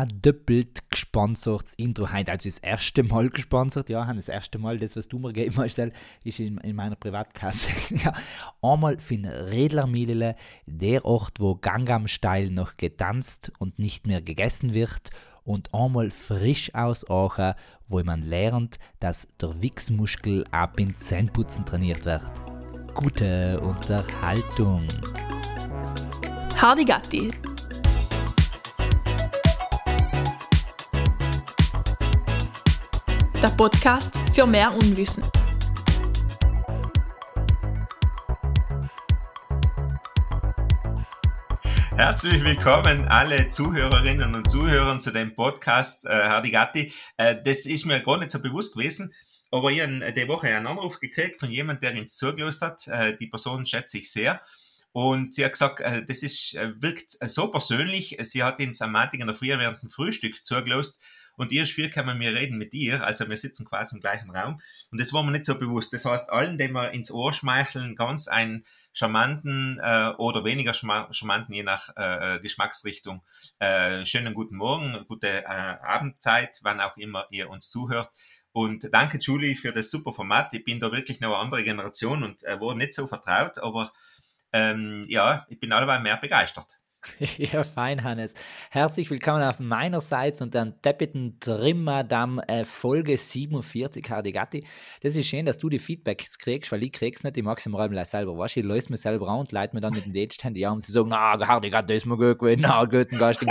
ein doppelt gesponsertes Intro heute. Also das erste Mal gesponsert, ja, das erste Mal, das, was du mir gegeben hast, ist in, in meiner Privatkasse. ja, einmal für den Redlermilele, der Ort, wo Gangnam Style noch getanzt und nicht mehr gegessen wird. Und einmal frisch aus Aachen, wo man lernt, dass der Wichsmuskel ab in Zähneputzen trainiert wird. Gute Unterhaltung. Hardy Gatti der Podcast für mehr Unwissen. Herzlich willkommen alle Zuhörerinnen und Zuhörer zu dem Podcast äh, Hardigatti. Äh, das ist mir gar nicht so bewusst gewesen, aber ich habe die Woche einen Anruf gekriegt von jemandem, der uns zugelost hat. Äh, die Person schätze ich sehr. Und sie hat gesagt, äh, das ist, äh, wirkt so persönlich. Sie hat uns am Montag in der Früh während dem Frühstück zugelost und ihr vier können wir reden mit dir, also wir sitzen quasi im gleichen Raum und das war mir nicht so bewusst. Das heißt, allen, denen wir ins Ohr schmeicheln, ganz einen charmanten äh, oder weniger charmanten, je nach äh, Geschmacksrichtung, äh, schönen guten Morgen, gute äh, Abendzeit, wann auch immer ihr uns zuhört. Und danke, Julie, für das super Format. Ich bin da wirklich noch eine andere Generation und äh, war nicht so vertraut, aber ähm, ja, ich bin alleweil mehr begeistert. Ja, fein, Hannes. Herzlich willkommen auf meinerseits und dann Teppeten Trimmadam äh, Folge 47 Hardigatti. Das ist schön, dass du die Feedbacks kriegst, weil ich krieg's nicht, ich mag sie mir selber. Weißt ich löse mir selber an und leite mir dann mit dem Date-Handy an und sie sagen, na, Hardigatti ist mir gut gewesen, na, guten Gast in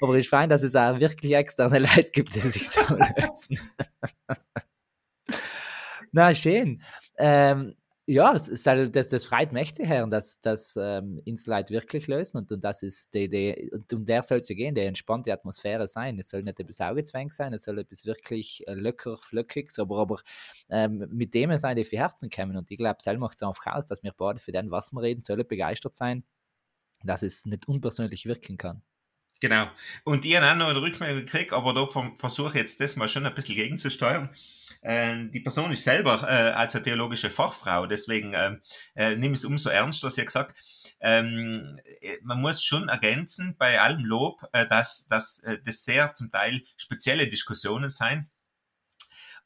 Aber es ist fein, dass es auch wirklich externe Leute gibt, die sich so lösen. na, schön. Ähm, ja, das, das freut mich zu hören, dass das ähm, Leute wirklich lösen und, und das ist die Idee, und um der soll es ja gehen, die entspannte Atmosphäre sein. Es soll nicht etwas Augezwängt sein, es soll etwas wirklich äh, locker, flöckiges, aber, aber ähm, mit dem sein, die für Herzen kommen und ich glaube, selber macht es einfach aus, dass wir beide für den, was wir reden, sollen begeistert sein, dass es nicht unpersönlich wirken kann. Genau. Und ich habe auch noch eine Rückmeldung gekriegt, aber da versuche ich jetzt das mal schon ein bisschen gegenzusteuern. Äh, die Person ist selber äh, als eine theologische Fachfrau, deswegen ähm, äh, ich es umso ernster. Sie hat gesagt, ähm, äh, man muss schon ergänzen bei allem Lob, äh, dass, dass äh, das sehr zum Teil spezielle Diskussionen sein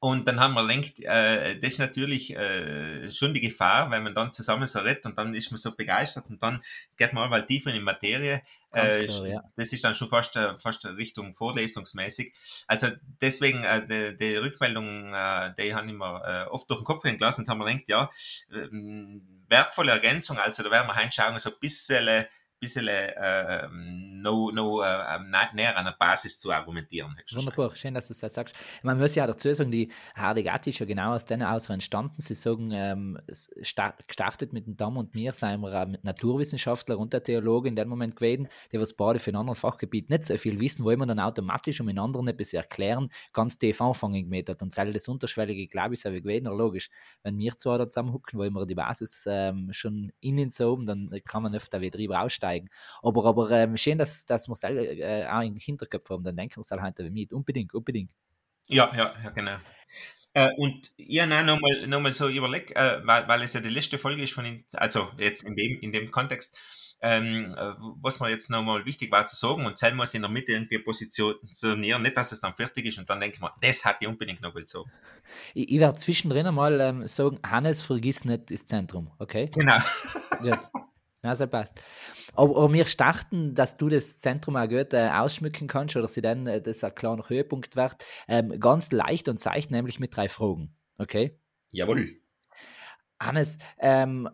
und dann haben wir gedacht, äh, das ist natürlich äh, schon die Gefahr, wenn man dann zusammen so redet und dann ist man so begeistert und dann geht man mal tiefer in die Materie. Äh, klar, ja. Das ist dann schon fast, äh, fast Richtung vorlesungsmäßig. Also deswegen, äh, die, die Rückmeldung, äh, die haben immer äh, oft durch den Kopf gelassen und haben wir gedacht, ja, äh, wertvolle Ergänzung, also da werden wir hinschauen, so ein bisschen bisschen äh, noch, noch äh, näher an der Basis zu argumentieren. Wunderbar, schön, dass du das sagst. Man muss ja dazu sagen, die Hardigati ist ja genau aus denen aus entstanden. Sie sagen, ähm, gestartet mit dem Damm und mir, seien wir mit Naturwissenschaftler und der Theologe in dem Moment gewesen, die was beide für ein anderes Fachgebiet nicht so viel wissen, wollen wir dann automatisch, um in anderen etwas erklären, ganz tief anfangen gemäht Und das unterschwellige, glaube ist gewesen, logisch. Wenn wir zwei da zusammenhucken, wollen wir die Basis ähm, schon innen so oben, dann kann man öfter wieder drüber aussteigen einsteigen. Aber, aber ähm, schön, dass, dass wir es äh, auch im Hinterkopf haben, dann denken wir es halt heute mit. Unbedingt, unbedingt. Ja, ja, ja, genau. Äh, und habe auch nochmal noch mal so überlegt, äh, weil, weil es ja die letzte Folge ist von, den, also jetzt in dem, in dem Kontext, ähm, äh, was mir jetzt nochmal wichtig war zu sagen, und Zell muss in der Mitte irgendwie positionieren, nicht, dass es dann fertig ist und dann denke ich mir, das hat ich unbedingt noch sagen. Ich, ich werde zwischendrin einmal ähm, sagen, Hannes, vergiss nicht das Zentrum, okay? Genau. Ja. Also passt. Aber, aber wir starten, dass du das Zentrum auch gut äh, ausschmücken kannst oder sie dann äh, das ein kleiner Höhepunkt wird, ähm, ganz leicht und seicht, nämlich mit drei Fragen. Okay? Jawohl. Hannes, ähm,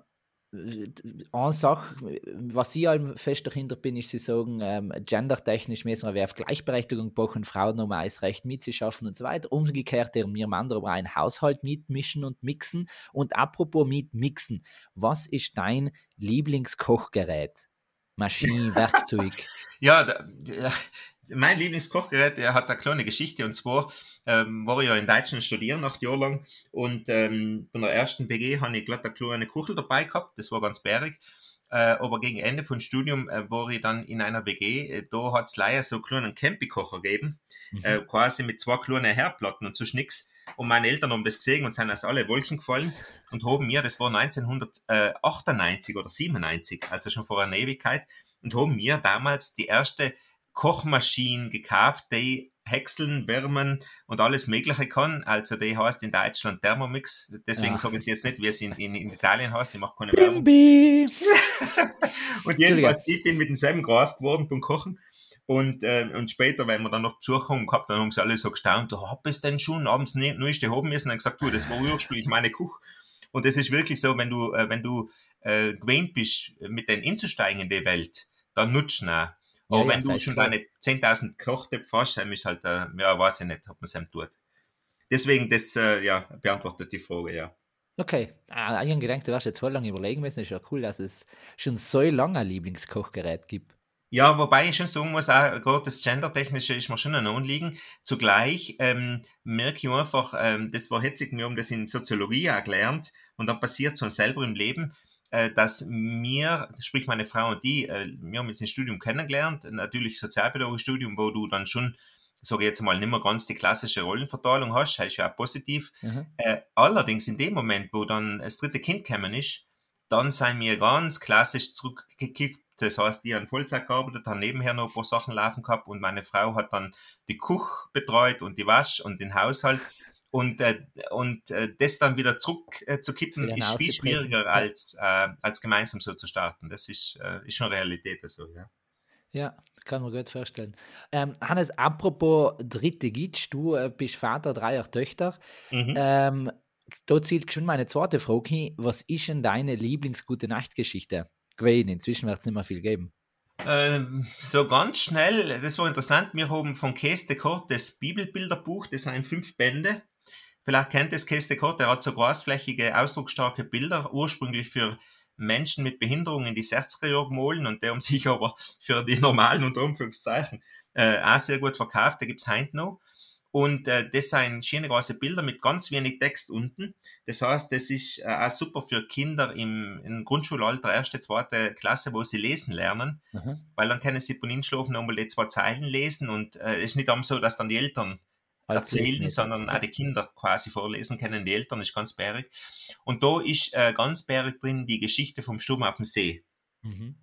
eine Sache, was ich allem fest dahinter bin, ist, sie sagen, ähm, gendertechnisch müssen wir auf Gleichberechtigung brauchen, Frauen um ein Recht mitzuschaffen und so weiter. Umgekehrt, wir Männer aber einen Haushalt mitmischen und mixen. Und apropos mitmixen, was ist dein Lieblingskochgerät? Maschine, Werkzeug? ja, da, mein Lieblingskochgerät, der hat eine kleine Geschichte und zwar ähm, war ich ja in Deutschland studieren, acht Jahre lang und ähm, bei der ersten BG habe ich glatt eine kleine Kuchel dabei gehabt, das war ganz bärig. Äh, aber gegen Ende vom Studium äh, war ich dann in einer WG, äh, da hat es leider so einen kleinen Campikocher gegeben, mhm. äh, quasi mit zwei kleinen Herdplatten und so nix. Und meine Eltern haben das gesehen und sind aus alle Wolken gefallen und haben mir, das war 1998 oder 97, also schon vor einer Ewigkeit, und haben mir damals die erste Kochmaschinen gekauft, die häckseln, wärmen und alles Mögliche kann. Also die heißt in Deutschland Thermomix. Deswegen ja. sage ich es jetzt nicht, wie es in, in, in Italien heißt. Ich mache keine Werbung. und jedenfalls, ich bin mit demselben Gras geworden beim Kochen. Und, äh, und später, wenn wir dann auf Besuch haben gehabt, dann haben sie alle so gestaunt, du hab es denn schon abends ne, neueste haben müssen? Und gesagt, du, das war ursprünglich meine Kuch. Und das ist wirklich so, wenn du, äh, wenn du äh, gewöhnt bist, mit denen inzusteigen in die Welt, dann nutzt du. Aber ja, wenn ja, du schon deine 10.000 Kochtöpfe hast, dann ist halt, äh, ja, weiß ich nicht, ob man es ihm tut. Deswegen, das äh, ja, beantwortet die Frage, ja. Okay, ah, ich habe gedacht, du hast jetzt voll lange überlegen müssen. Ist ja cool, dass es schon so lange ein Lieblingskochgerät gibt. Ja, wobei ich schon sagen muss, auch gerade das Gendertechnische ist mir schon ein Anliegen. Zugleich ähm, merke ich einfach, ähm, das war hetzig, wir haben das in Soziologie auch gelernt und dann passiert so selber im Leben, dass mir, sprich meine Frau und die, äh, wir haben jetzt ein Studium kennengelernt, natürlich sozialpädagogisches Studium, wo du dann schon, sage ich jetzt mal, nicht mehr ganz die klassische Rollenverteilung hast, ist ja auch positiv. Mhm. Äh, allerdings in dem Moment, wo dann das dritte Kind gekommen ist, dann sind wir ganz klassisch zurückgekippt. Das heißt, ich habe Vollzeit gearbeitet, habe nebenher noch ein paar Sachen laufen gehabt und meine Frau hat dann die Kuch betreut und die Wasch und den Haushalt. Und, äh, und äh, das dann wieder zurückzukippen, äh, ist viel schwieriger als, äh, als gemeinsam so zu starten. Das ist, äh, ist schon Realität. Also, ja. Ja, kann man gut vorstellen. Ähm, Hannes, apropos dritte Gitsch, du äh, bist Vater dreier Töchter. Mhm. Ähm, da zielt schon meine zweite Frage hin. Was ist denn deine Lieblingsgute Nachtgeschichte gewesen? Inzwischen wird es nicht mehr viel geben. Ähm, so ganz schnell, das war interessant, wir haben von Käse de Kort das Bibelbilderbuch, das sind fünf Bände. Vielleicht kennt es Käse de Kort, der hat so großflächige, ausdrucksstarke Bilder, ursprünglich für Menschen mit Behinderung in die 60er Jahre gemahlen und der haben sich aber für die normalen und Anführungszeichen äh, auch sehr gut verkauft, da gibt's heute noch. Und äh, das sind schöne große Bilder mit ganz wenig Text unten. Das heißt, das ist äh, auch super für Kinder im, im Grundschulalter, erste, zweite Klasse, wo sie lesen lernen, mhm. weil dann können sie von ihnen schlafen nochmal die zwei Zeilen lesen und äh, es ist nicht so, dass dann die Eltern erzählen, sondern auch die Kinder quasi vorlesen können, die Eltern ist ganz bärig. Und da ist äh, ganz bärig drin die Geschichte vom Sturm auf dem See. Mhm.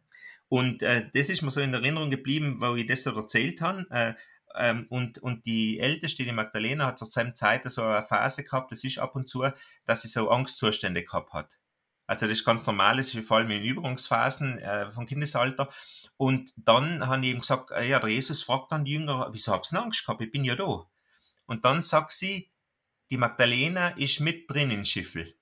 Und äh, das ist mir so in Erinnerung geblieben, wo ich das so erzählt habe. Äh, ähm, und, und die Älteste, die Magdalena, hat zur selben Zeit so eine Phase gehabt, das ist ab und zu, dass sie so Angstzustände gehabt hat. Also das ist ganz normal, das ist vor allem in Übungsphasen äh, vom Kindesalter. Und dann haben ich eben gesagt, äh, ja, der Jesus fragt dann die Jünger, wieso habt ihr Angst gehabt? Ich bin ja da. Und dann sagt sie, die Magdalena ist mit drin im Schiffel.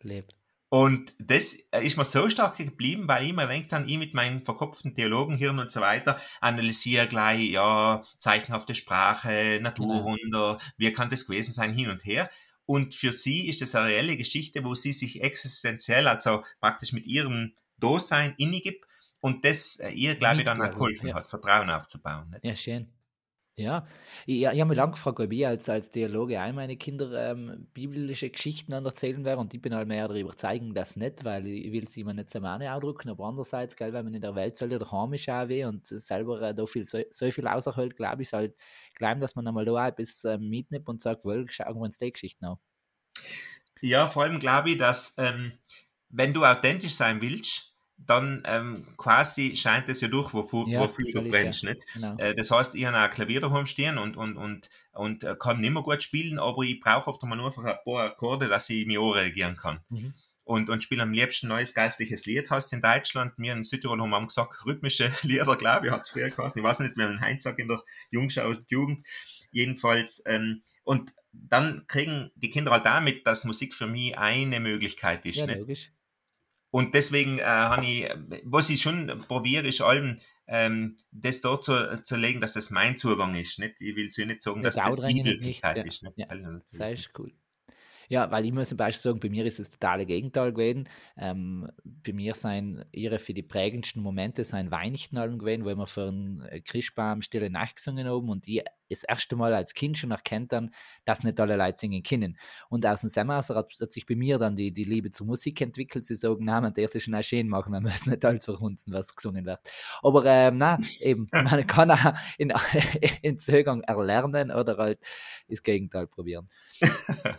Lebt. Und das ist mir so stark geblieben, weil ich mir denkt dann, ich mit meinen verkopften Theologenhirn und so weiter analysiere gleich, ja, zeichenhafte Sprache, Naturwunder, wie kann das gewesen sein, hin und her. Und für sie ist das eine reelle Geschichte, wo sie sich existenziell, also praktisch mit ihrem Dasein innig und das äh, ihr, glaube ich, dann auch geholfen ja. hat, Vertrauen aufzubauen. Nicht? Ja, schön. Ja, ich, ich habe mich lange gefragt, ob ich als, als Dialoge auch meine Kinder ähm, biblische Geschichten erzählen werde und ich bin halt mehr darüber zeigen, dass nicht, weil ich, will sie mir nicht so meine ausdrücken, aber andererseits, gell, wenn man in der Welt soll, der Heim ist auch weh und selber äh, da viel, so, so viel außerhält, glaube ich, halt glauben, dass man einmal da bisschen äh, mitnimmt und sagt, well, schauen wir uns die Geschichten an. Ja, vor allem glaube ich, dass ähm, wenn du authentisch sein willst, dann ähm, quasi scheint es ja durch, wofür, ja, wofür du brennst. Ja. Nicht? Genau. Äh, das heißt, ich habe ein Klavier daheim stehen und, und, und, und äh, kann nicht mehr gut spielen, aber ich brauche oft einmal nur einfach ein paar Akkorde, dass ich mir auch reagieren kann. Mhm. Und, und spiele am liebsten neues geistliches Lied. Hast in Deutschland, wir in Südtirol haben wir gesagt, rhythmische Lieder, glaube ich, hat es früher geheißen. Ich weiß nicht, wer einen Heinz sagt in der Jungschau Jugend. Jedenfalls, ähm, und dann kriegen die Kinder halt damit, dass Musik für mich eine Möglichkeit ist. Ja, nicht? logisch. Und deswegen äh, habe ich, was ich schon probiere, ist allem, ähm, das dort zu, zu legen, dass das mein Zugang ist. Nicht? Ich will so nicht sagen, dass das die Wirklichkeit ist. Nicht? Ja, das ist cool. Ja, weil ich muss zum Beispiel sagen, bei mir ist es das totale Gegenteil gewesen. Ähm, bei mir sind ihre für die prägendsten Momente sein Weihnachten gewesen, wo wir für einen Christbaum Stille Nacht gesungen haben und ich das erste Mal als Kind schon erkennt dann, dass nicht alle Leute singen können. Und aus dem Semester hat, hat, sich bei mir dann die, die Liebe zur Musik entwickelt. Sie sagen, nein, man darf sich schon schön machen, man muss nicht alles verhunzen, was gesungen wird. Aber ähm, nein, eben, man kann auch in, in Zögern erlernen oder halt das Gegenteil probieren.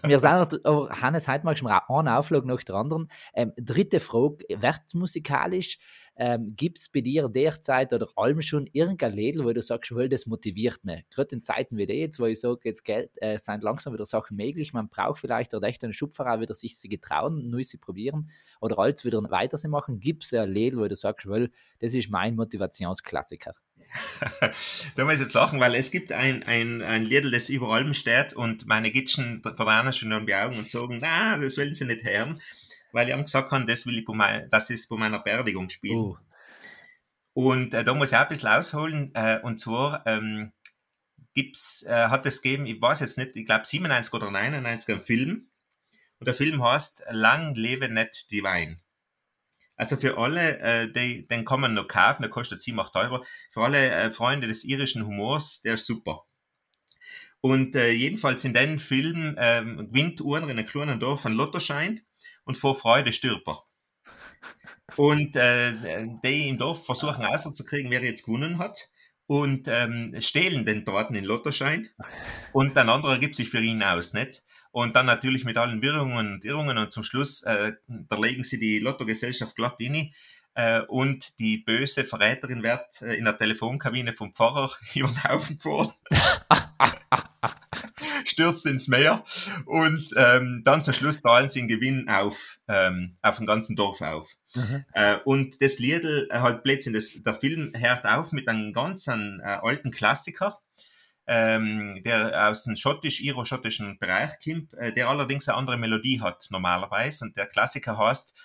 Wir sagen, aber Hannes, heute mal schon mal einen Auflage nach der anderen. Ähm, dritte Frage, wird musikalisch Ähm, Gibt es bei dir derzeit oder allem schon irgendein Lädel, wo du sagst, well, das motiviert mich? Gerade in Zeiten wie die jetzt, wo ich sage, jetzt Geld, äh, sind langsam wieder Sachen möglich, man braucht vielleicht oder echt einen Schupfer auch wieder sich sie getrauen, neu sie probieren oder alles wieder weiter sie machen. Gibt es ein Lädel, wo du sagst, well, das ist mein Motivationsklassiker? da muss ich jetzt lachen, weil es gibt ein, ein, ein Lied, das überall steht und meine Gitschen verdrehen schon an die Augen und sagen, na, das wollen sie nicht hören weil ich ihm gesagt habe, das will ich bei mein, das ist bei meiner Beerdigung spielen. Uh. Und äh, da muss ich auch ein bisschen ausholen. Äh, und zwar ähm, gibt's, äh, hat es gegeben, ich weiß jetzt nicht, ich glaube 97 oder 99 einen Film. Und der Film heißt Lang lebe nicht die Wein. Also für alle, äh, die, den kann man noch kaufen, der kostet 7, 8 Euro. Für alle äh, Freunde des irischen Humors, der ist super. Und äh, jedenfalls in dem Film ähm, gewinnt einer in einem kleinen Dorf einen Lottoschein und vor Freude stirbt er. Und äh, die im Dorf versuchen rauszukriegen, wer jetzt gewonnen hat. Und ähm, stehlen den Daten in Lottoschein und ein anderer gibt sich für ihn aus, nicht? Und dann natürlich mit allen Wirrungen und Irrungen. Und zum Schluss, äh, da legen sie die Lottogesellschaft glatt in äh, und die böse Verräterin wird äh, in der Telefonkabine vom Pfarrer über den Haufen gefahren. stürzt ins Meer und ähm, dann zum Schluss zahlen sie den Gewinn auf, ähm, auf dem ganzen Dorf auf. Mhm. Äh, und das Liedl, äh, halt plötzlich, das, der Film hört auf mit einem ganz einen, äh, alten Klassiker, ähm, der aus dem schottisch-iro-schottischen Bereich kommt, äh, der allerdings eine andere Melodie hat normalerweise. Und der Klassiker heißt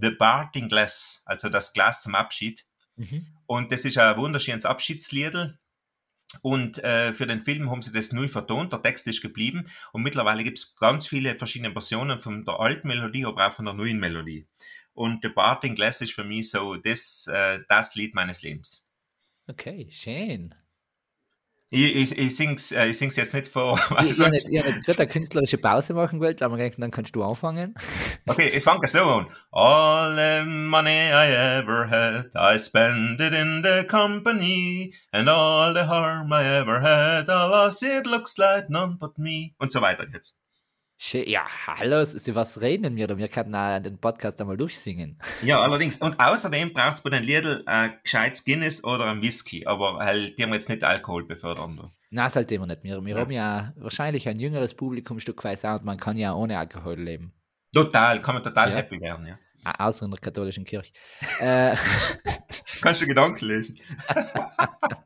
The Parting Glass, also das Glas zum Abschied. Mhm. Und das ist ein wunderschönes Abschiedsliedl. Und äh, für den Film haben sie das neu vertont, der Text ist geblieben und mittlerweile gibt es ganz viele verschiedene Versionen von der alten Melodie, aber auch von der neuen Melodie. Und The Parting Glass ist für mich so das, äh, das Lied meines Lebens. Okay, schön. Ich, ich, ich sing's, äh, ich sing's jetzt nicht vor. Ich, ich habe nicht, eine künstlerische Pause machen wollte, aber gedacht, dann kannst du anfangen. Okay, ich fange so an. All the money I ever had, I spent it in the company, and all the harm I ever had, alas, it looks like none but me. Und so weiter geht's. Ja, hallo, Sie was reden wir, wir können den Podcast einmal durchsingen. Ja, allerdings. Und außerdem braucht es bei den Liedl ein gescheites Guinness oder ein Whisky, aber halt, die haben jetzt nicht Alkohol befördern. Nein, das halt immer nicht. Wir, wir ja. haben ja wahrscheinlich ein jüngeres Publikum stückweise und man kann ja ohne Alkohol leben. Total, kann man total ja. happy werden, ja. Außer in der katholischen Kirche. äh, Kannst du Gedanken lesen.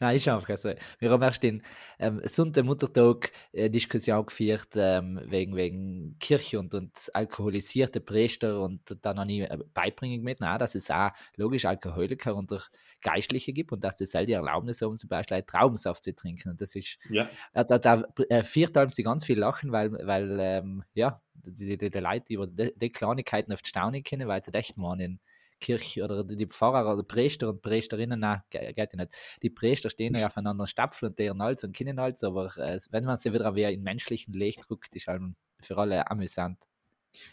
Nein, ist einfach so. Wir haben erst den ähm, Sonntag-Muttertag äh, Diskussion geführt ähm, wegen, wegen Kirche und, und alkoholisierte Priester und dann habe ich äh, beibringen mit, na, dass es auch logisch Alkoholiker und Geistliche gibt und dass es all die Erlaubnis haben, zum Beispiel Traubensaft zu trinken. Und das ist, ja. äh, da, da äh, viert sie ganz viel lachen, weil, weil ähm, ja, die, die, die Leute über die, die Kleinigkeiten oft staunen können, weil sie echt meinen, Kirche oder die Pfarrer oder Priester und Priesterinnen, nein, geht ja nicht. Die Priester stehen ja aufeinander Stapfeln und deren Hals und kennen Hals, aber äh, wenn man sie wieder in menschlichen Licht drückt, ist halt für alle amüsant.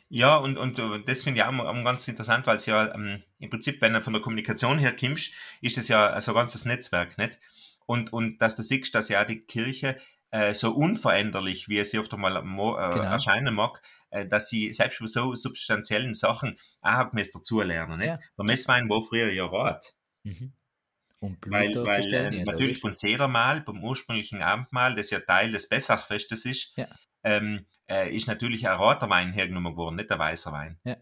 Ja, und, und äh, das finde ich auch, ganz interessant, weil es ja ähm, im Prinzip, wenn du von der Kommunikation her kommst, ist es ja so ein ganzes Netzwerk, nicht? Und, und dass du siehst, dass ja die Kirche äh, so unveränderlich, wie es sie oft einmal äh, genau. erscheinen mag, dass sie selbst bei so substanziellen Sachen auch müssen dazulernen. Nicht? Ja. Der Messwein war früher ja Rat. Mhm. weil, weil äh, natürlich beim Sedermahl, beim ursprünglichen Abendmahl, das ja Teil des Bessachfestes ist, ja. ähm, äh, ist natürlich ein roter Wein hergenommen worden, nicht der weißer Wein. Ja.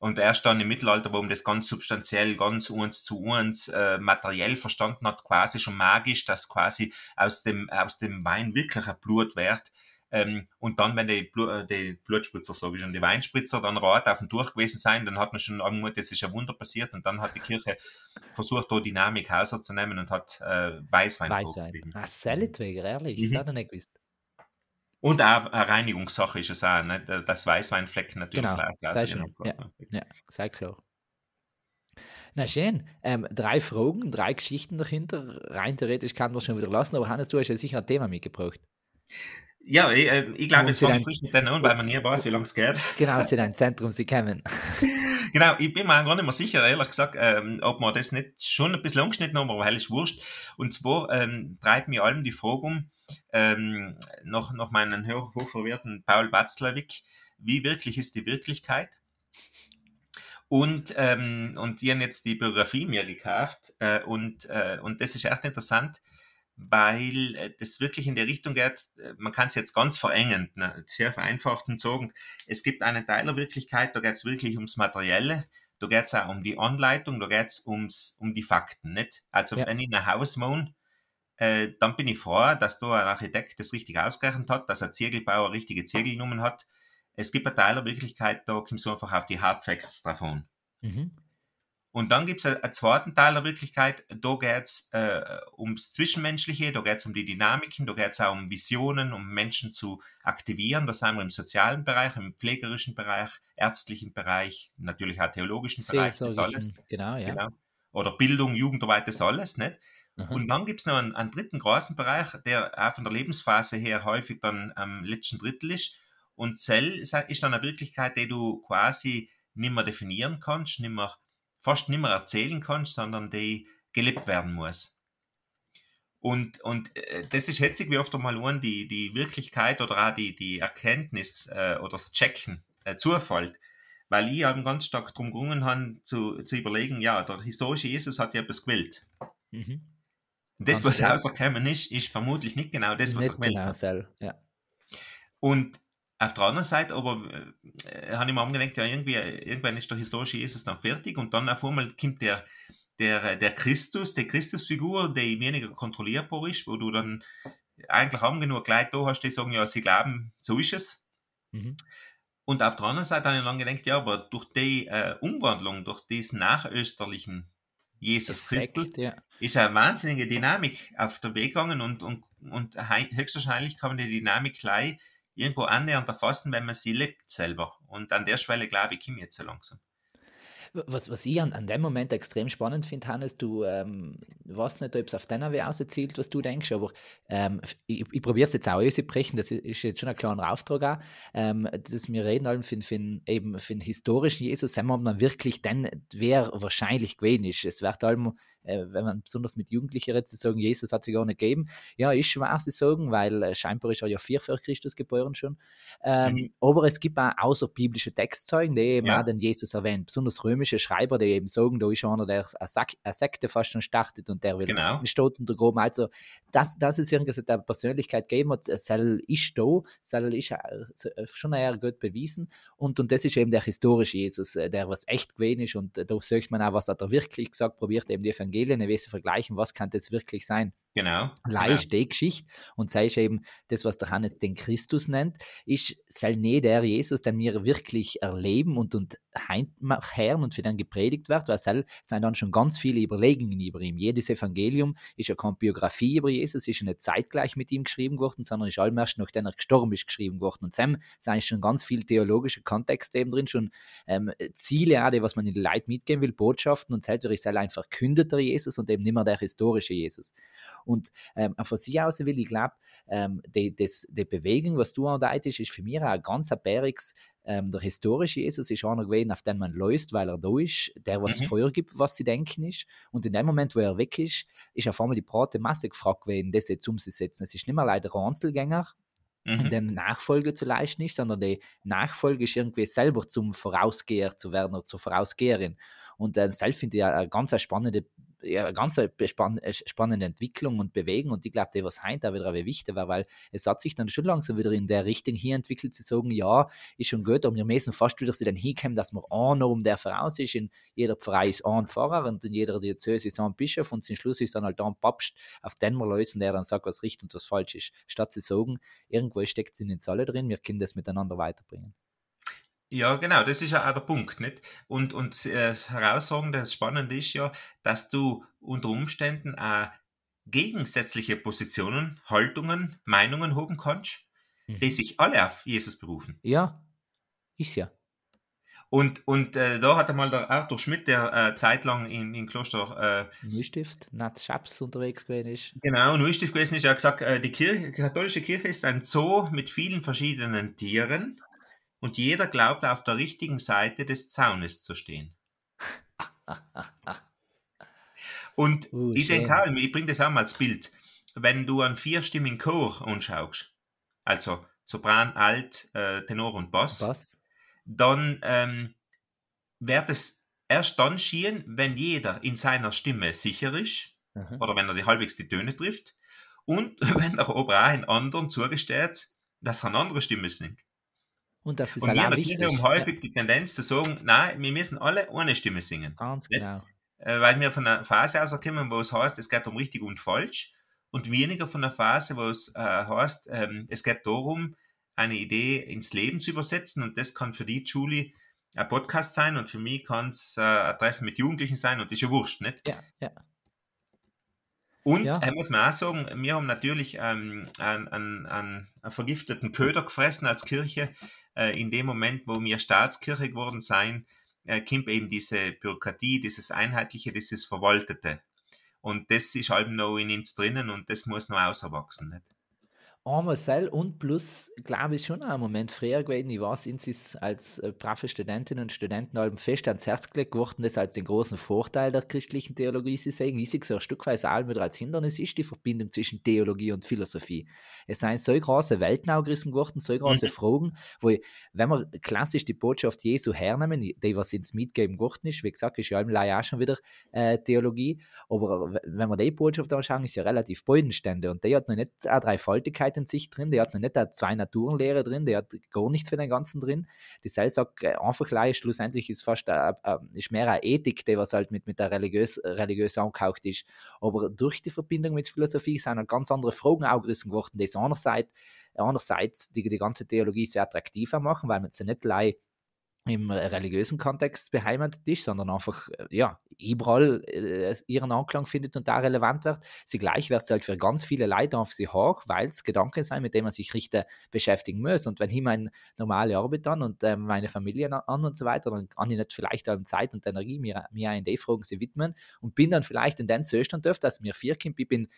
Und erst dann im Mittelalter, wo man das ganz substanziell, ganz uns zu uns äh, materiell verstanden hat, quasi schon magisch, dass quasi aus dem, aus dem Wein wirklich ein Blut wird, ähm, und dann, wenn die, Blu äh, die Blutspritzer, sage ich schon, die Weinspritzer dann rot auf dem Durch gewesen sein, dann hat man schon irgendwann, jetzt ist ein Wunder passiert und dann hat die Kirche versucht, da Dynamik auszunehmen und hat äh, Weißwein Weißwein. Ah, Selletweger, ehrlich, mhm. hat er nicht gewusst. Und auch eine Reinigungssache ist es auch, ne? das Weißweinfleck natürlich genau, auch sehr schön. Ja, ja, sehr klar. Na schön. Ähm, drei Fragen, drei Geschichten dahinter. Rein theoretisch kann man schon wieder lassen, aber Hannes, du hast ja sicher ein Thema mitgebracht. Ja, ich, äh, ich glaube, jetzt fange ich frisch mit denen an, weil man nie weiß, wie lange es geht. Genau, sie ein Zentrum, sie kommen. genau, ich bin mir gar nicht mehr sicher, ehrlich gesagt, ähm, ob man das nicht schon ein bisschen angeschnitten haben, aber weil ist wurscht. Und zwar ähm, treibt mir allem die Frage um, ähm, nach, nach meinen hoch, hochverwerten Paul Watzlawick, wie wirklich ist die Wirklichkeit? Und, ähm, und die haben jetzt die Biografie mir gekauft äh, und, äh, und das ist echt interessant, weil äh, das wirklich in die Richtung geht, äh, man kann es jetzt ganz verengend, ne, sehr vereinfacht und sagen, es gibt eine Teilerwirklichkeit, da geht es wirklich ums Materielle, da geht es auch um die Anleitung, da geht es um die Fakten. Nicht? Also ja. wenn ich in ein Haus wohne, äh, dann bin ich froh, dass da ein Architekt das richtig ausgerechnet hat, dass ein Ziegelbauer richtige Ziegel genommen hat. Es gibt eine Teilerwirklichkeit, da kommt es einfach auf die Hard Facts davon. Mhm. Und dann gibt es einen zweiten Teil der Wirklichkeit, da geht es äh, ums Zwischenmenschliche, da geht es um die Dynamiken, da geht es auch um Visionen, um Menschen zu aktivieren. Da sind wir im sozialen Bereich, im pflegerischen Bereich, ärztlichen Bereich, natürlich auch theologischen Bereich, das alles. Genau, ja. Genau. Oder Bildung, Jugendarbeit, das alles, nicht? Mhm. Und dann gibt es noch einen, einen, dritten großen Bereich, der auch von der Lebensphase her häufig dann am letzten Drittel ist. Und Zell ist dann eine Wirklichkeit, die du quasi nicht mehr definieren kannst, nicht mehr, fast nicht mehr erzählen kannst, sondern die gelebt werden muss. Und, und äh, das ist hetzig wie oft einmal an, die, die Wirklichkeit oder auch die, die Erkenntnis äh, oder das Checken äh, zufällt. Weil ich eben ganz stark darum gerungen habe, zu, zu überlegen, ja, der historische Jesus hat ja etwas gewählt. Mhm. Das, was rausgekommen ist, ist vermutlich nicht genau das, was nicht er gewählt genau hat. Ja. Und auf der anderen Seite aber äh, habe ich mir angedenkt, ja, irgendwie, irgendwann ist der historische Jesus dann fertig und dann auf einmal kommt der, der, der Christus, die Christusfigur, die weniger kontrollierbar ist, wo du dann eigentlich haben genug Leute da hast, die sagen, ja, sie glauben, so ist es. Mhm. Und auf der anderen Seite habe ich dann gedacht, ja, aber durch die äh, Umwandlung, durch diesen nachösterlichen Jesus Effekt, Christus, ja. ist eine wahnsinnige Dynamik auf der Weg gegangen und, und, und höchstwahrscheinlich kann man die Dynamik gleich irgendwo annähernd erfassen, wenn man sie lebt selber. Und an der Schwelle, glaube ich, komme ich jetzt so langsam. Was, was ich an, an dem Moment extrem spannend finde, Hannes, du ähm, weißt nicht, ob es auf deiner Weg auszielt, was du denkst, aber ähm, ich, ich probiere es jetzt auch auszubrechen, das ist jetzt schon ein kleiner Auftrag auch, ähm, dass wir reden halt für, für, eben für den historischen Jesus, wenn man wirklich dann, wer wahrscheinlich gewesen ist. Es wird allem äh, wenn man besonders mit Jugendlichen redet, sie sagen, Jesus hat sich gar nicht gegeben. Ja, ist schwer, sie sagen, weil äh, scheinbar ist er ja vier vor Christus geboren schon. Ähm, mhm. Aber es gibt auch außerbiblische Textzeugen, die eben ja. auch den Jesus erwähnen, besonders römische Schreiber, die eben sagen, da ist einer, der eine Sekte fast schon startet und der will genau. nicht tot unter Groben. Also, das, das ist irgendwie der Persönlichkeit gegeben hat, Sel ist da, Sel ist äh, schon eher gut bewiesen und, und das ist eben der historische Jesus, der was echt gewesen ist und da sagt man auch, was hat er wirklich gesagt, probiert eben die Evangelien Ein bisschen vergleichen, was kann das wirklich sein. Genau. Leicht genau. die Geschichte und sei eben das, was der Hannes den Christus nennt, ist sei nie der Jesus, den wir wirklich erleben und, und hören und für den gepredigt wird, weil sei sind dann schon ganz viele Überlegungen über ihn. Jedes Evangelium ist ja keine Biografie über Jesus, ist ja nicht zeitgleich mit ihm geschrieben worden, sondern ist allem erst nachdem er gestorben ist geschrieben worden. Und Sam sind schon ganz viel theologische Kontexte eben drin, schon ähm, Ziele auch, die, was man in die Leute mitgeben will, Botschaften und selber ist einfach kündeter Jesus und eben nicht mehr der historische Jesus. Und ähm, von sich aus will ich glaube, ähm, die, die Bewegung, was du andeutest, ist für mich auch ein ganz bäriges ähm, der historische Jesus ist einer gewesen, auf den man läuft, weil er da ist, der was mhm. Feuer gibt, was sie denken ist. Und in dem Moment, wo er weg ist, ist auf einmal die breite Masse gefragt gewesen, das jetzt umzusetzen. Es ist nicht mehr leider ein Einzelgänger, mhm. dem Nachfolge zu leisten ist, sondern die Nachfolge ist irgendwie selber zum Vorausgeher zu werden oder zur Vorausgeherin. Und äh, selbst finde ich eine ganz spannende ja, ganz äh, spannende Entwicklung und Bewegung. Und ich glaube, die was heute auch wieder wichtig war, weil es hat sich dann schon langsam wieder in der Richtung hier entwickelt, zu sagen, ja, ist schon gut, aber wir müssen fast wieder sie dann hinkommen, dass man einer um der voraus ist, in jeder Pfarrei ist ein Pfarrer und in jeder Diözese ist ein Bischof. Und zum Schluss ist dann halt ein Papst, auf den wir lösen, der dann sagt, was richtig und was falsch ist, statt zu sagen, irgendwo steckt es in den Zalle drin, wir können das miteinander weiterbringen. Ja, genau, das ist ja auch der Punkt, nicht? Und, und äh, das Herausragende, das Spannende ist ja, dass du unter Umständen auch gegensätzliche Positionen, Haltungen, Meinungen haben kannst, mhm. die sich alle auf Jesus berufen. Ja, ist ja. Und, und äh, da hat einmal der Arthur Schmidt, der äh, zeitlang in, in Kloster äh, Neustift, Nat Schaps unterwegs gewesen ist. Genau, Neustift gewesen ist, er hat gesagt, äh, die, Kirche, die katholische Kirche ist ein Zoo mit vielen verschiedenen Tieren und jeder glaubt auf der richtigen Seite des Zaunes zu stehen. Und uh, ich denke auch, ich bringe das auch mal als Bild. Wenn du einen vierstimmigen Chor anschaust, also Sopran, Alt, äh, Tenor und Bass, Bass. dann ähm, wird es erst dann schien, wenn jeder in seiner Stimme sicher ist Mhm. oder wenn er die halbwegs die Töne trifft und wenn er aber auch einen anderen zugesteht, dass er eine andere Stimme singt. Und das ist Und wir allein natürlich wichtig. Ja, häufig die Tendenz zu sagen, nein, wir müssen alle eine Stimme singen. ganz Nicht? genau. Äh, weil wir von einer Phase auskommen, wo es heißt, es geht um richtig und falsch und weniger von einer Phase, wo es äh, heißt, ähm, es geht darum, eine Idee ins Leben zu übersetzen und das kann für die Julie ein Podcast sein und für mich kann es äh, ein Treffen mit Jugendlichen sein und das ist ja wurscht, nicht? Ja, ja. Und Ja. äh, muss man auch sagen, wir haben natürlich ähm, einen, einen, einen, vergifteten Köder gefressen als Kirche. Äh, in dem Moment, wo wir Staatskirche geworden sind, äh, kommt eben diese Bürokratie, dieses Einheitliche, dieses Verwaltete. Und das ist halt noch in uns drinnen und das muss noch auserwachsen. Nicht? Einmal und plus, glaube ich, schon auch ein Moment früher gewesen. Ich weiß, uns ist als äh, brave Studentinnen und Studenten allem fest ans Herz gelegt worden, das als den großen Vorteil der christlichen Theologie zu sehen. Ich sehe so ein Stückweise allem wieder als Hindernis ist die Verbindung zwischen Theologie und Philosophie. Es seien so große Welten aufgerissen worden, so große Mhm. Fragen, wo, ich, wenn wir klassisch die Botschaft Jesu hernehmen, die, was ins Mitgeben geworden ist, wie gesagt, ist ja allem auch schon wieder äh, Theologie, aber wenn wir die Botschaft anschauen, ist ja relativ bodenständig und die hat noch nicht eine Dreifaltigkeit in sich drin, die hat noch nicht eine Zwei-Naturen-Lehre drin, die hat gar nichts für den Ganzen drin. Die Seil sagt äh, einfach gleich, schlussendlich ist fast a, a, ist mehr eine Ethik, die was halt mit, mit der religiös, religiös angehaucht ist. Aber durch die Verbindung mit Philosophie sind halt ganz andere Fragen aufgerissen worden, die es einerseits, einerseits die, die ganze Theologie sehr attraktiver machen, weil man sie nicht gleich im äh, religiösen Kontext beheimatet ist, sondern einfach äh, ja, überall äh, ihren Anklang findet und da relevant wird. Zugleich wird es halt für ganz viele Leute auf sie hoch, weil es Gedanken sind, mit denen man sich richtig beschäftigen muss. Und wenn ich meine normale Arbeit an und äh, meine Familie an- und so weiter, dann kann ich nicht vielleicht auch Zeit und Energie mir, mir in die Fragen sie widmen und bin dann vielleicht in den Zustand dürfte, dass mir vier Kind, ich bin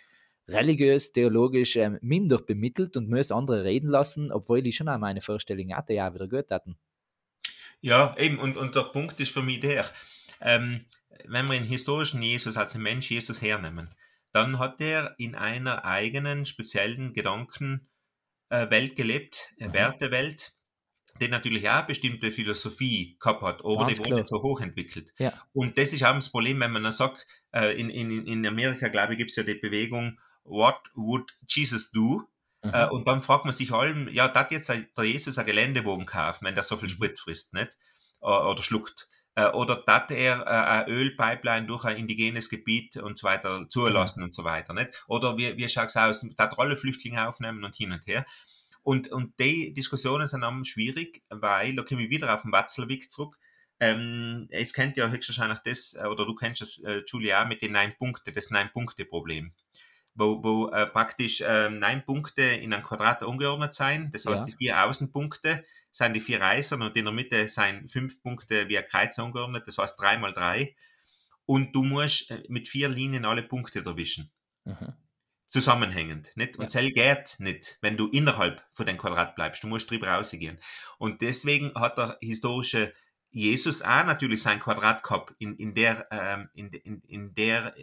religiös, theologisch ähm, minder bemittelt und muss andere reden lassen, obwohl ich schon auch meine Vorstellungen hatte, ja wieder gut hatten. Ja, eben, und, und der Punkt ist für mich der, ähm, wenn wir den historischen Jesus als den Mensch Jesus hernehmen, dann hat er in einer eigenen, speziellen Gedankenwelt äh, Welt gelebt, eine Mhm. Wertewelt, die natürlich auch eine bestimmte Philosophie gehabt hat, aber Ganz die wurde nicht so hoch entwickelt. Ja. Und das ist auch das Problem, wenn man dann sagt, äh, in, in, in Amerika, glaube ich, gibt es ja die Bewegung, What would Jesus do? Mhm. Äh, und dann fragt man sich allem, ja, da jetzt der Jesus ein Geländewagen kaufen, wenn der so viel Sprit frisst, nicht? Oder schluckt. Äh, Oder dat er äh, eine Ölpipeline durch ein indigenes Gebiet und so weiter zulassen und so weiter, nicht? Oder wie, wie schaut's aus, dat alle Flüchtlinge aufnehmen und hin und her. Und, und die Diskussionen sind am schwierig, weil, da komme ich wieder auf den Watzlawick zurück, ähm, es kennt ja höchstwahrscheinlich das, äh, oder du kennst das, äh, Julia, mit den neun Punkten, das Neun-Punkte-Problem wo, wo äh, praktisch äh, neun Punkte in einem Quadrat angeordnet sein. Das heißt, Ja. die vier Außenpunkte sind die vier Reißer und in der Mitte sind fünf Punkte wie ein Kreuz angeordnet. Das heißt drei mal drei. Und du musst äh, mit vier Linien alle Punkte erwischen. Mhm. Zusammenhängend. Nicht? Und Ja. Geht nicht, wenn du innerhalb von dem Quadrat bleibst. Du musst drüber rausgehen. Und deswegen hat der historische Jesus auch natürlich sein Quadrat gehabt. In, in der, ähm, in, in, in der,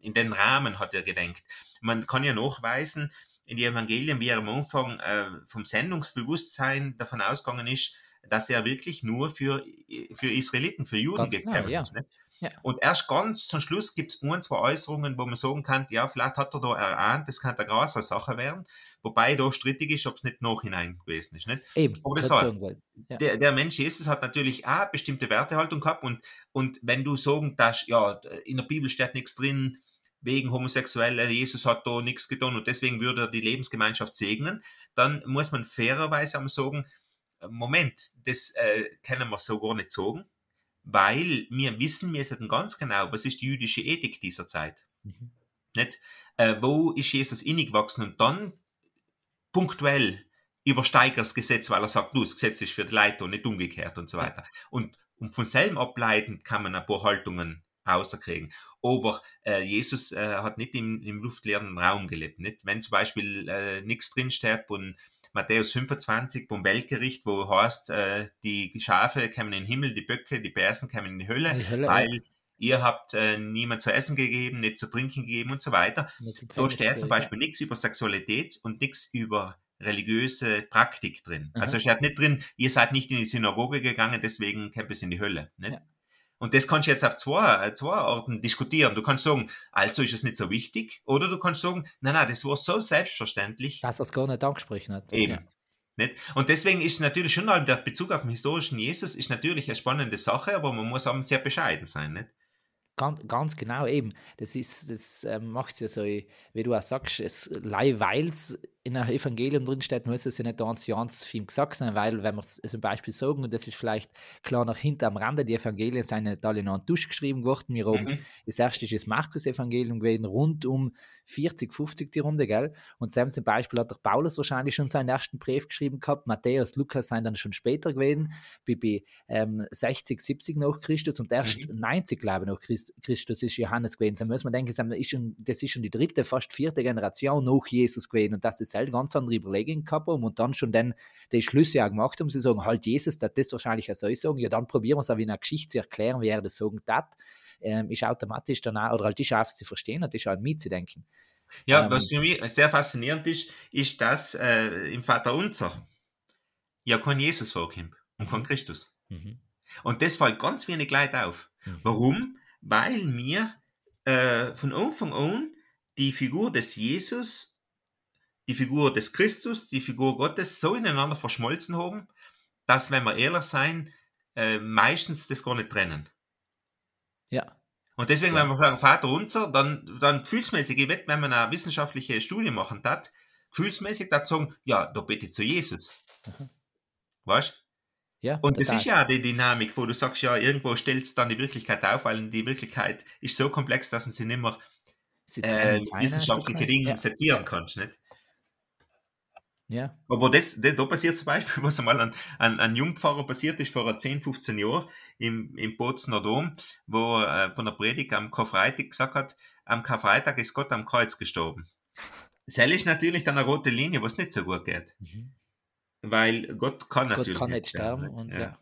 in den Rahmen hat er gedenkt. Man kann ja nachweisen, in die Evangelien, wie er am Anfang äh, vom Sendungsbewusstsein davon ausgegangen ist, dass er wirklich nur für, für Israeliten, für Juden genau, gekämpft ja. ist. Nicht? Ja. Und erst ganz zum Schluss gibt es ein, zwei Äußerungen, wo man sagen kann, ja, vielleicht hat er da erahnt, das könnte eine große Sache werden, wobei da strittig ist, ob es nicht nachhinein gewesen ist. Nicht? Eben, Aber das heißt. Ja. Der, der Mensch Jesus hat natürlich auch bestimmte Wertehaltung gehabt und, und wenn du sagen darfst, ja, in der Bibel steht nichts drin, wegen Homosexueller, Jesus hat da nichts getan und deswegen würde er die Lebensgemeinschaft segnen, dann muss man fairerweise am sagen, Moment, das äh, können wir so gar nicht sagen, weil wir wissen, wir wissen ganz genau, was ist die jüdische Ethik dieser Zeit. Mhm. Nicht? Äh, wo ist Jesus innig gewachsen und dann punktuell übersteigt er das Gesetz, weil er sagt, du, das Gesetz ist für die Leute und nicht umgekehrt und so weiter. Und, und von selben ableitend kann man ein paar Haltungen außerkriegen. Aber äh, Jesus äh, hat nicht im, im luftleeren Raum gelebt. Nicht? Wenn zum Beispiel äh, nichts drinsteht von Matthäus 25 vom Weltgericht, wo heißt, äh, die Schafe kommen in den Himmel, die Böcke, die Bärsen kommen in die Hölle, Die Hölle, weil ihr habt äh, niemand zu essen gegeben, nicht zu trinken gegeben und so weiter. ja, Da steht zum Beispiel nichts über Sexualität und nichts über religiöse Praktik drin. Aha. Also steht nicht drin, ihr seid nicht in die Synagoge gegangen, deswegen kommt es in die Hölle. Nicht? Ja. Und das kannst du jetzt auf zwei, äh, zwei Arten diskutieren. Du kannst sagen, also ist es nicht so wichtig, oder du kannst sagen, nein, nein, das war so selbstverständlich. Dass er es gar nicht angesprochen hat. Eben. Ja. Nicht? Und deswegen ist natürlich schon der Bezug auf den historischen Jesus ist natürlich eine spannende Sache, aber man muss auch sehr bescheiden sein. Nicht? Ganz, ganz genau eben. Das ist, das äh, macht ja so, wie du auch sagst, es weil es in einem Evangelium drinsteht, muss es ja nicht ganz ganz viel gesagt sein, weil, wenn wir es zum Beispiel sagen, und das ist vielleicht klar nach hinten am Rande, die Evangelien sind nicht alle noch durchgeschrieben worden. Wir haben, mhm. Das erste ist das Markus-Evangelium gewesen, rund um 40, 50 die Runde, gell? Und selbst zum Beispiel hat der Paulus wahrscheinlich schon seinen ersten Brief geschrieben gehabt, Matthäus, Lukas sind dann schon später gewesen, bei ähm, 60, 70 nach Christus und erst mhm. 90, glaube ich, nach Christus ist Johannes gewesen. Da muss man denken, das ist, schon, das ist schon die dritte, fast vierte Generation nach Jesus gewesen und das ist halt ganz andere Überlegungen gehabt haben und dann schon dann die Schlüsse auch gemacht haben, sie sagen, halt Jesus, das das wahrscheinlich auch so sagen, ja dann probieren wir es auch in einer Geschichte zu erklären, wie er das sagen hat, ähm, ist automatisch dann auch, oder halt ist auch zu verstehen und ist auch mitzudenken. Ja, ähm, was für mich sehr faszinierend ist, ist, dass äh, im Vater Unser ja kein Jesus vorkommt und kein mhm. Christus. Mhm. Und das fällt ganz wenig Leute auf. Mhm. Warum? Weil wir äh, von Anfang an die Figur des Jesus die Figur des Christus, die Figur Gottes so ineinander verschmolzen haben, dass, wenn wir ehrlich sein, äh, meistens das gar nicht trennen. Ja. Und deswegen, ja. wenn wir sagen, Vater unser, dann, dann gefühlsmäßig, ich wette, wenn man eine wissenschaftliche Studie machen hat, gefühlsmäßig dazu sagen, ja, da bete zu Jesus. Mhm. Weißt ja, und total. das ist ja die Dynamik, wo du sagst, ja, irgendwo stellt es dann die Wirklichkeit auf, weil die Wirklichkeit ist so komplex, dass sie nicht mehr äh, wissenschaftliche Dinge ja. sezieren kannst. Nicht? Ja. Aber das, das, da passiert zum Beispiel, was einmal an, an, an Jungpfarrer passiert ist vor 10, 15 Jahren im, im Bozner Dom, wo äh, von der Predigt am Karfreitag gesagt hat, am Karfreitag ist Gott am Kreuz gestorben. Das ist natürlich dann eine rote Linie, was nicht so gut geht. Mhm. Weil Gott kann Gott natürlich kann nicht sterben. sterben und, ja. Ja.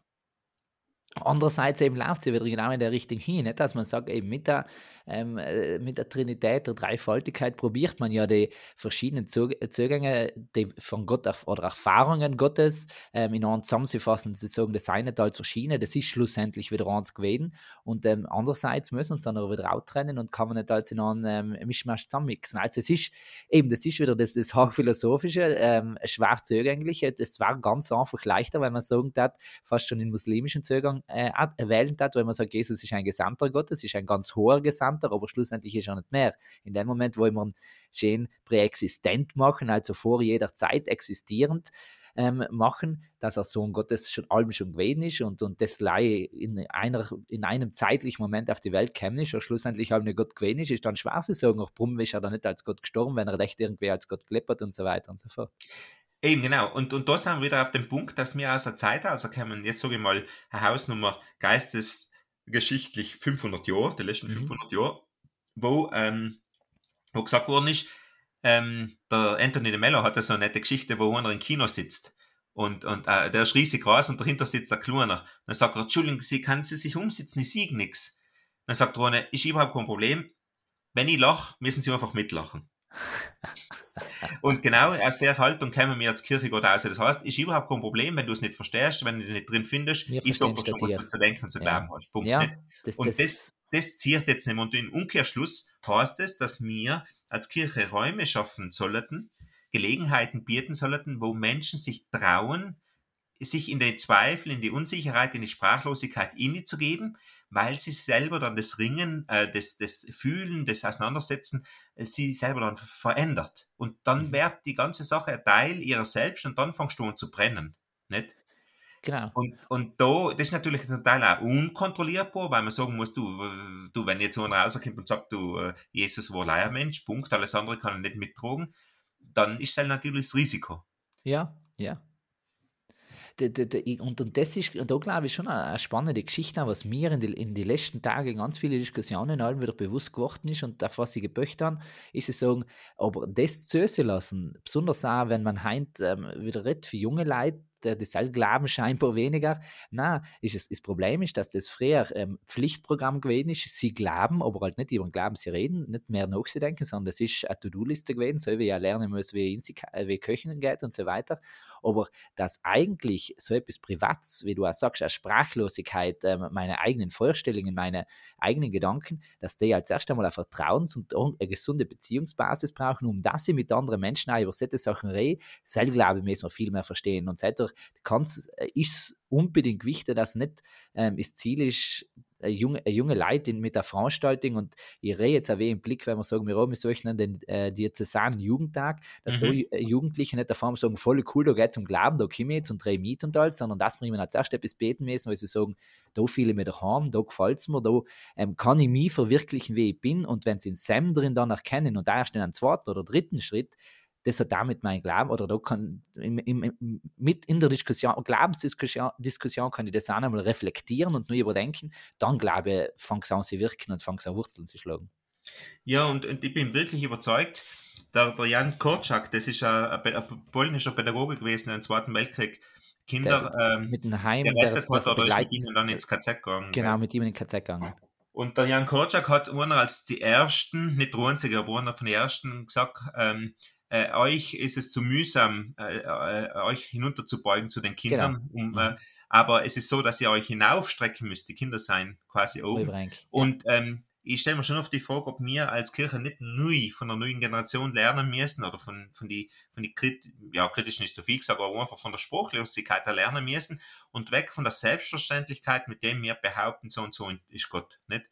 Andererseits eben läuft sie wieder genau in der Richtung hin, nicht? dass man sagt, eben mit der ähm, äh, mit der Trinität, der Dreifaltigkeit, probiert man ja die verschiedenen Zugänge die von Gott oder Erfahrungen Gottes ähm, in einen zusammenzufassen. Sie sagen, das nicht als verschiedene, das ist schlussendlich wieder eins gewesen. Und ähm, andererseits müssen wir uns dann auch wieder auch trennen und kann man nicht als in einen ähm, Mischmasch zusammenmixen. Also es ist eben, das ist wieder das, das Hochphilosophische, ähm, schwer zugängliche. Das war ganz einfach leichter, wenn man sagen hat, fast schon in muslimischen Zugang äh, wählen hat, wenn man sagt, Jesus ist ein Gesandter Gottes, ist ein ganz hoher Gesandter interessanter, aber schlussendlich ist er nicht mehr. In dem Moment, wo wir ihn schön präexistent machen, also vor jeder Zeit existierend, ähm, machen, dass er Sohn Gottes schon allem schon gewesen ist und, und das Laie in, einer, in einem zeitlichen Moment auf die Welt käme ist, und schlussendlich allem Gott gewesen ist, ist dann schwer zu sagen, auch warum ist er dann nicht als Gott gestorben, wenn er echt irgendwie als Gott gelebt und so weiter und so fort. Eben, genau. Und, und da sind wir wieder auf dem Punkt, dass wir aus der Zeit rauskommen, jetzt sage ich mal, eine Hausnummer Geistes, geschichtlich 500 Jahre, die letzten mhm. 500 Jahre, wo, ähm, wo gesagt worden ist, ähm, der Anthony de Mello hat so eine nette Geschichte, wo einer im Kino sitzt und, und äh, der ist riesig groß und dahinter sitzt der Kleiner. Dann sagt er, Entschuldigung, Sie kann Sie sich umsitzen, ich sehe nichts. Dann sagt eine, ist überhaupt kein Problem. Wenn ich lache, müssen Sie einfach mitlachen. Und genau aus der Haltung kämen wir als Kirche Gott aus. Das heißt, ist überhaupt kein Problem, wenn du es nicht verstehst, wenn du dich nicht drin findest, wir sage doch schon, was du zu denken und zu glauben hast. Punkt. Ja, das, und das, das, das zieht jetzt nicht. Und im Umkehrschluss heißt es, dass wir als Kirche Räume schaffen sollten, Gelegenheiten bieten sollten, wo Menschen sich trauen, sich in den Zweifel, in die Unsicherheit, in die Sprachlosigkeit inne weil sie selber dann das Ringen, äh, das, das Fühlen, das Auseinandersetzen sie selber dann verändert. Und dann mhm. wird die ganze Sache ein Teil ihrer selbst und dann fängst du an zu brennen. Nicht? Genau. Und, und da, das ist natürlich zum Teil auch unkontrollierbar, weil man sagen muss, du, du wenn jetzt einer rauskommt und sagt, du, äh, Jesus war ein Mensch, Punkt, alles andere kann er nicht mittragen, dann ist es halt natürlich das Risiko. Ja, ja und, und das ist, da glaube ich, schon eine, spannende Geschichte, was mir in den in die letzten Tagen ganz viele Diskussionen allem wieder bewusst geworden ist und auf was ich geböcht habe, ist es sagen, aber das zu lassen, besonders auch, wenn man heint ähm, wieder redet für junge Leute, das glauben scheinbar weniger. Na, ist es, das Problem ist, dass das früher ähm, Pflichtprogramm gewesen ist. Sie glauben, aber halt nicht über den Glauben sie reden, nicht mehr nachzudenken, sondern das ist eine To-Do-Liste gewesen, so wie ich lernen muss, wie, in, wie Köchen geht und so weiter. aber dass eigentlich so etwas Privats, wie du auch sagst, eine Sprachlosigkeit, äh, meine eigenen Vorstellungen, meine eigenen Gedanken, dass die als erst einmal eine Vertrauens- und eine gesunde Beziehungsbasis brauchen, um dass sie mit anderen Menschen auch über solche Sachen reden. Selber glaube ich, müssen wir viel mehr verstehen. Und seitdem äh, ist es unbedingt wichtig, dass nicht ähm, das Ziel ist, eine junge, junge Leute mit der Veranstaltung und ich rede jetzt auch im Blick, wenn wir sagen, wir haben solchen den äh, Diözesanen Jugendtag, dass mhm. da äh, Jugendliche nicht davon sagen, voll cool, da geht es um Glauben, da komme ich jetzt und drehe mit und alles, sondern dass wir als erstes etwas beten müssen, weil sie sagen, da fühle ich mich daheim, da gefällt es mir, da ähm, kann ich mich verwirklichen, wie ich bin und wenn sie in Sam drin dann erkennen und da erst in einem zweiten oder dritten Schritt, das hat damit mein Glauben, oder da kann im, im, mit in der Diskussion, Glaubensdiskussion Diskussion kann ich das auch einmal reflektieren und nur überdenken, dann glaube ich, fängt es an zu wirken und fängt es an Wurzeln zu schlagen. Ja, und, und ich bin wirklich überzeugt, der, der Jan Korczak, das ist ein, ein, ein polnischer Pädagoge gewesen im Zweiten Weltkrieg, Kinder der, ähm, mit dem Heim gerettet hat oder ist mit ihnen dann ins KZ gegangen. Genau, mit ihm in den KZ gegangen. Und der Jan Korczak hat einer als die ersten, nicht der einzige, aber einer von den ersten gesagt, ähm, äh, euch ist es zu mühsam, äh, äh, euch hinunterzubeugen zu den Kindern. Genau. Um, mhm. Äh, aber es ist so, dass ihr euch hinaufstrecken müsst, die Kinder sein quasi oben. Und ähm, ich stelle mir schon oft die Frage, ob wir als Kirche nicht neu von der neuen Generation lernen müssen oder von, von die, von die Krit ja, kritisch nicht so viel gesagt, aber einfach von der Spruchlosigkeit lernen müssen und weg von der Selbstverständlichkeit, mit dem wir behaupten, so und so ist Gott. Nicht?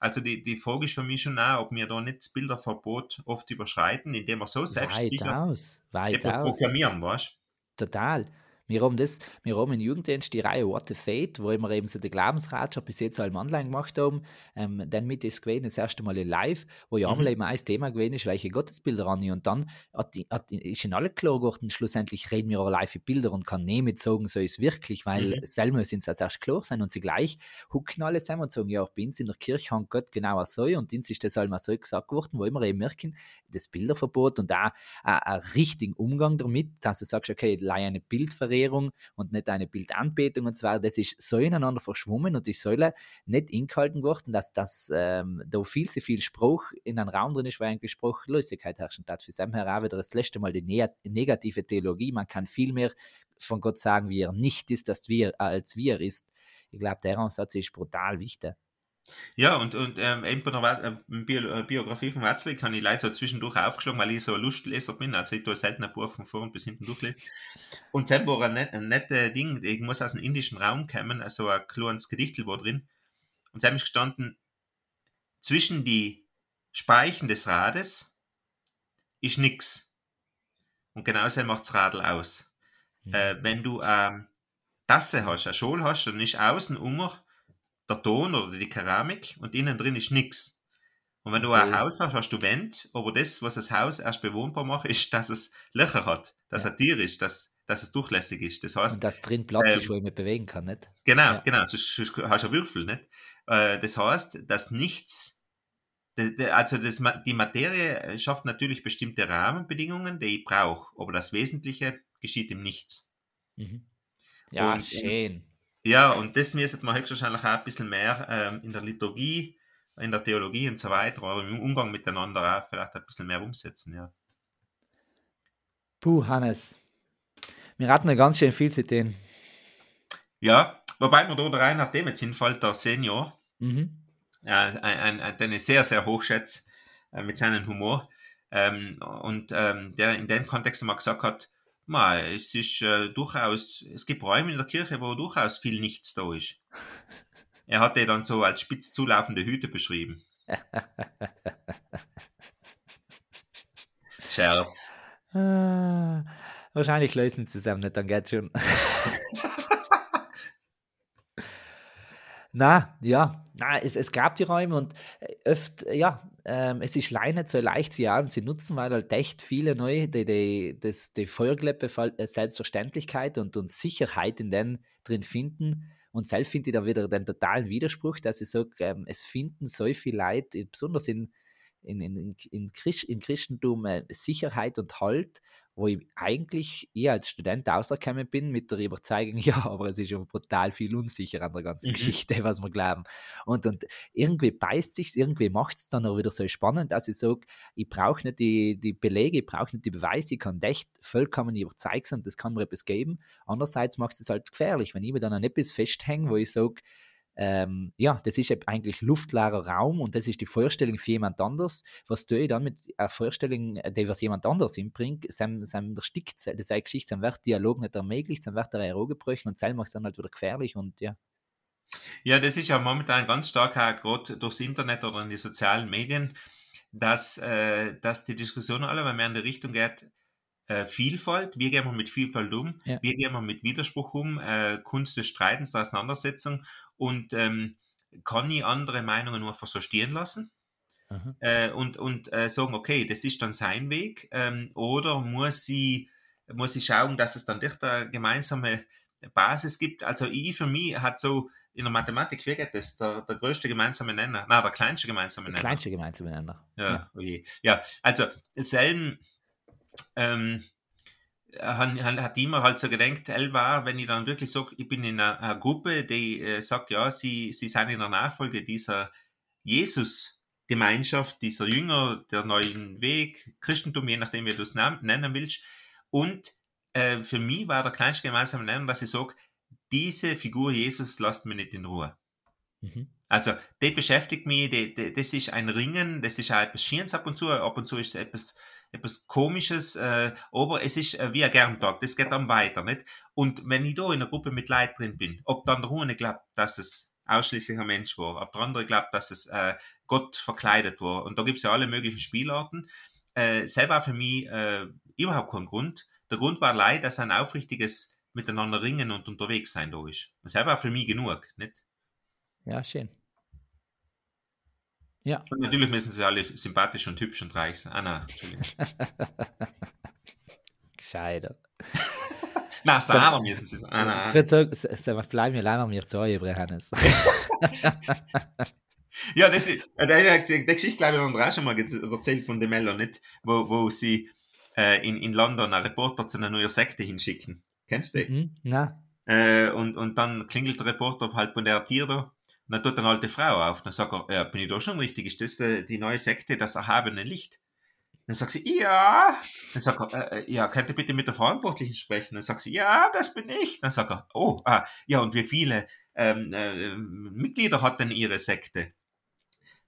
Also die, die Frage ist für mich schon auch, ob wir da nicht das Bilderverbot oft überschreiten, indem wir so selbstsicher etwas aus. proklamieren, weißt Total. Wir haben das, wir haben im Jugenddienst die Reihe What the Fate, wo wir eben so die Glaubensratschau bis jetzt allem online gemacht haben. Ähm, dann mit ist gewesen, das erste Mal live, wo ja mhm. eben ein Thema gewesen ist, welche Gottesbilder an Und dann hat, hat, ist in alle klar geworden, schlussendlich reden wir auch live Bilder und kann nicht sagen, so ist es wirklich, weil mhm. selber sind es erst klar sein und sie gleich hucken alle zusammen und sagen, ja, bei uns in der Kirche haben Gott genau so und uns ist das einmal so gesagt worden, wo wir eben merken, das Bilderverbot und da ein richtigen Umgang damit, dass du sagst, okay, leihe eine Bildverrätung Verehrung und nicht eine Bildanbetung und zwar, das ist so ineinander verschwommen und die Säule nicht ingehalten worden, dass das ähm, da viel zu viel Spruch in einem Raum drin ist, weil eigentlich Spruchlosigkeit herrschen darf. Für Sam her wieder das letzte Mal die ne negative Theologie. Man kann viel mehr von Gott sagen, wie er nicht ist, als wir, als wie er ist. Ich glaube, der Ansatz ist brutal wichtig. Ja, und, und ähm, eben bei der äh, Bio äh, Biografie von Watzlawick habe ich leider zwischendurch aufgeschlagen, weil ich so ein Lustleser bin. Also ich tue selten ein Buch von vorn bis hinten durchlesen. Und dann war ein, net, ein nettes Ding, ich muss aus dem indischen Raum kommen, also ein kleines Gedichtel war drin. Und dann ist gestanden, zwischen die Speichen des Rades ist nix. Und genau so macht das Radl aus. Mhm. Äh, wenn du eine ähm, Tasse hast, eine Schol hast, dann ist außen immer der Ton oder die Keramik und innen drin ist nichts. Und wenn du ein Haus hast, hast du Wände, aber das, was das Haus erst bewohnbar macht, ist, dass es Löcher hat, dass ja. es Tier ist, dass, dass es durchlässig ist. Das heißt, und dass drin Platz ähm, ist, wo ich mich bewegen kann, nicht? Genau, ja. genau, sonst, hast du einen Würfel, nicht? Äh, das heißt, dass nichts, also das, die Materie schafft natürlich bestimmte Rahmenbedingungen, die ich brauche, aber das Wesentliche geschieht im Nichts. Mhm. Ja, und, schön. Ja, und das müsste man höchstwahrscheinlich auch ein bisschen mehr ähm, in der Liturgie, in der Theologie und so weiter, oder im Umgang miteinander auch vielleicht ein bisschen mehr umsetzen, ja. Puh, Hannes. Wir hatten ja ganz schön viel zu tun. Ja, wobei mir da der Reinhard dem jetzt hinfällt, der Senior, mhm. äh, ein, ein, den ich sehr, sehr hochschätze äh, mit seinem Humor. Ähm, und ähm, der in dem Kontext immer gesagt hat, Ma, es ist äh, durchaus, es gibt Räume in der Kirche, wo durchaus viel Nichts da ist. er hat die dann so als spitz zulaufende Hüte beschrieben. Scherz. Ah, wahrscheinlich lösen sie zusammen nicht, dann geht's schon. na, ja, na, es, es gab die Räume und öfter, äh, ja, ähm, es ist leider nicht so leicht wie allem sie nutzen, weil halt echt viele neue, die, die, das, die Feuerkleppe, äh, Selbstverständlichkeit und, und Sicherheit in den drin finden. Und selbst finde ich da wieder den totalen Widerspruch, dass ich sage, ähm, es finden so viele Leute, besonders in, in, in, in, Christ, in Christentum äh, Sicherheit und Halt, wo ich eigentlich eher als Student rausgekommen bin mit der Überzeugung, ja, aber es ist ja brutal viel unsicher an der ganzen mhm. Geschichte, was wir glauben. Und, und irgendwie beißt sich irgendwie macht es dann auch wieder so spannend, dass ich sage, ich brauche nicht die, die Belege, ich brauche nicht die Beweise, ich kann echt vollkommen überzeugt sein, das kann mir etwas geben. Andererseits macht es halt gefährlich, wenn ich mir dann an etwas festhänge, wo ich sage, ähm, ja, das ist eigentlich luftleerer Raum und das ist die Vorstellung für jemand anders. Was tue ich dann mit einer Vorstellung, äh, die was jemand anders inbringt? Sein, sein der Stick, das ist eine Geschichte, dann wird Dialog nicht ermöglicht, dann wird der Euro gebrochen und selber macht es dann halt wieder gefährlich und ja. Ja, das ist ja momentan ganz stark auch gerade durchs Internet oder in die sozialen Medien, dass, äh, dass die Diskussion alle mehr in die Richtung geht, äh, Vielfalt, wie gehen wir mit Vielfalt um, ja. wie gehen wir mit Widerspruch um, äh, Kunst des Streitens, der Auseinandersetzung und ähm, kann ich andere Meinungen nur einfach so stehen lassen äh, und, und äh, sagen, okay, das ist dann sein Weg ähm, oder muss sie muss ich schauen, dass es dann echt eine gemeinsame Basis gibt. Also ich für mich hat so in der Mathematik wie geht das? Der, der größte gemeinsame Nenner, nein, der kleinste gemeinsame Nenner. Der kleinste gemeinsame Nenner. Ja, ja. Okay. Oh ja also selben ähm, hat, immer halt so gedacht, war, wenn ich dann wirklich sage, ich bin in einer, Gruppe, die äh, sagt, ja, sie, sie sind in der Nachfolge dieser Jesus-Gemeinschaft, dieser Jünger, der neuen Weg, Christentum, je nachdem, wie du es nennen willst. Und äh, für mich war der kleinste gemeinsame Nenner, dass ich sage, diese Figur Jesus lasst mir nicht in Ruhe. Mhm. Also, die beschäftigt mich, die, die, das ist ein Ringen, das ist auch etwas Schieres ab und zu, ab und zu ist es etwas etwas Komisches, äh, aber es ist äh, wie ein Gerntag, das geht dann weiter, nicht? Und wenn ich da in einer Gruppe mit Leuten drin bin, ob dann der eine glaubt, dass es ausschließlich ein Mensch war, ob der andere glaubt, dass es äh, Gott verkleidet war, und da gibt es ja alle möglichen Spielarten, äh, selber für mich äh, überhaupt kein Grund. Der Grund war leider, dass ein aufrichtiges Miteinander ringen und unterwegs sein da ist. Das war für mich genug, nicht? Ja, schön. Ja. Und natürlich müssen sie alle sympathisch und hübsch und reich sein. Ah, nein, Entschuldigung. Gescheiter. Na, Sarah müssen sie sein. Ah, nein. So, bleiben wir leider mir zu euch, Hannes. ja, das ist, äh, der, der, Geschichte, glaube ich, haben wir auch schon mal erzählt von dem Mello, nicht? Wo, wo sie äh, in, in London einen Reporter zu einer neuen Sekte hinschicken. Kennst du den? Mhm, na. Äh, und, und dann klingelt der Reporter halt von der Tier da und dann tut eine alte Frau auf. Dann sagt er, ja, bin ich da schon richtig? Ist das die, die neue Sekte, das erhabene Licht? Dann sagt sie, ja. Dann sagt er, äh, äh, ja, könnt ihr bitte mit der Verantwortlichen sprechen? Dann sagt sie, ja, das bin ich. Dann sagt er, oh, ah, ja, und wie viele ähm, äh, Mitglieder hat denn Ihre Sekte?